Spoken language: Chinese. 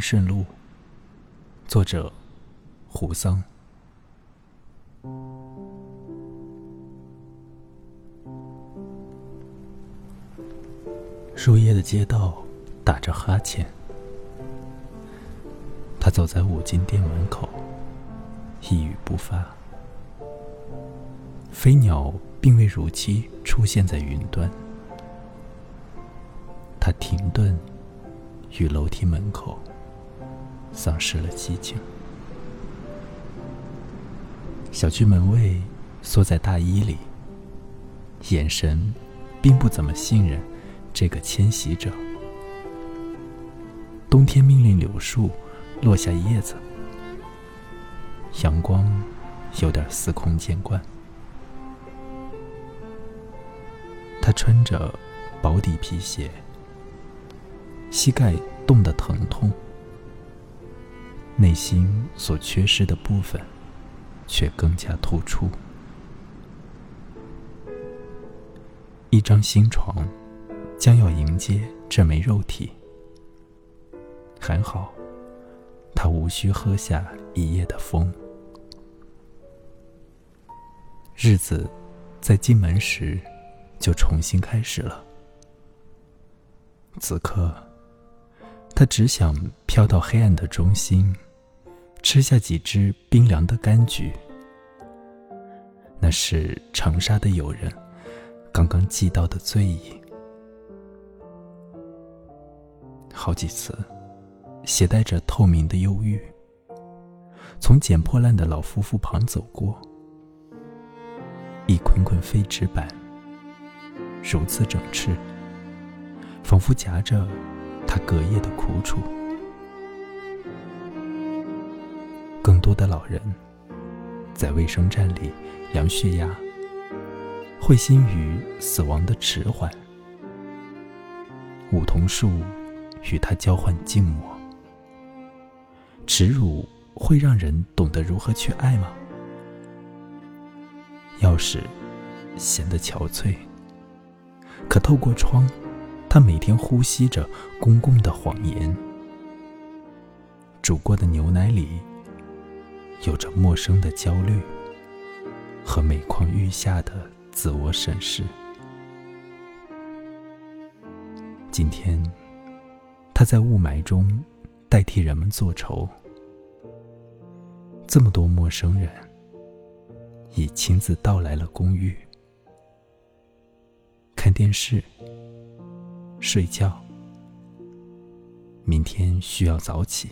顺路，作者胡桑。树叶的街道打着哈欠，他走在五金店门口，一语不发。飞鸟并未如期出现在云端，他停顿于楼梯门口，丧失了激情。小区门卫缩在大衣里，眼神并不怎么信任。这个迁徙者，冬天命令柳树落下叶子，阳光有点司空见惯。他穿着薄底皮鞋，膝盖冻得疼痛，内心所缺失的部分却更加突出。一张新床。将要迎接这枚肉体，还好，他无需喝下一夜的风。日子在进门时就重新开始了。此刻，他只想飘到黑暗的中心，吃下几只冰凉的柑橘。那是长沙的友人刚刚寄到的醉意。好几次，携带着透明的忧郁，从捡破烂的老夫妇旁走过。一捆捆废纸板，如此整饬，仿佛夹着他隔夜的苦楚。更多的老人，在卫生站里量血压，会心于死亡的迟缓。梧桐树。与他交换静默，耻辱会让人懂得如何去爱吗？钥匙显得憔悴，可透过窗，他每天呼吸着公共的谎言。煮过的牛奶里，有着陌生的焦虑和每况愈下的自我审视。今天。他在雾霾中代替人们做愁。这么多陌生人已亲自到来了公寓，看电视、睡觉。明天需要早起。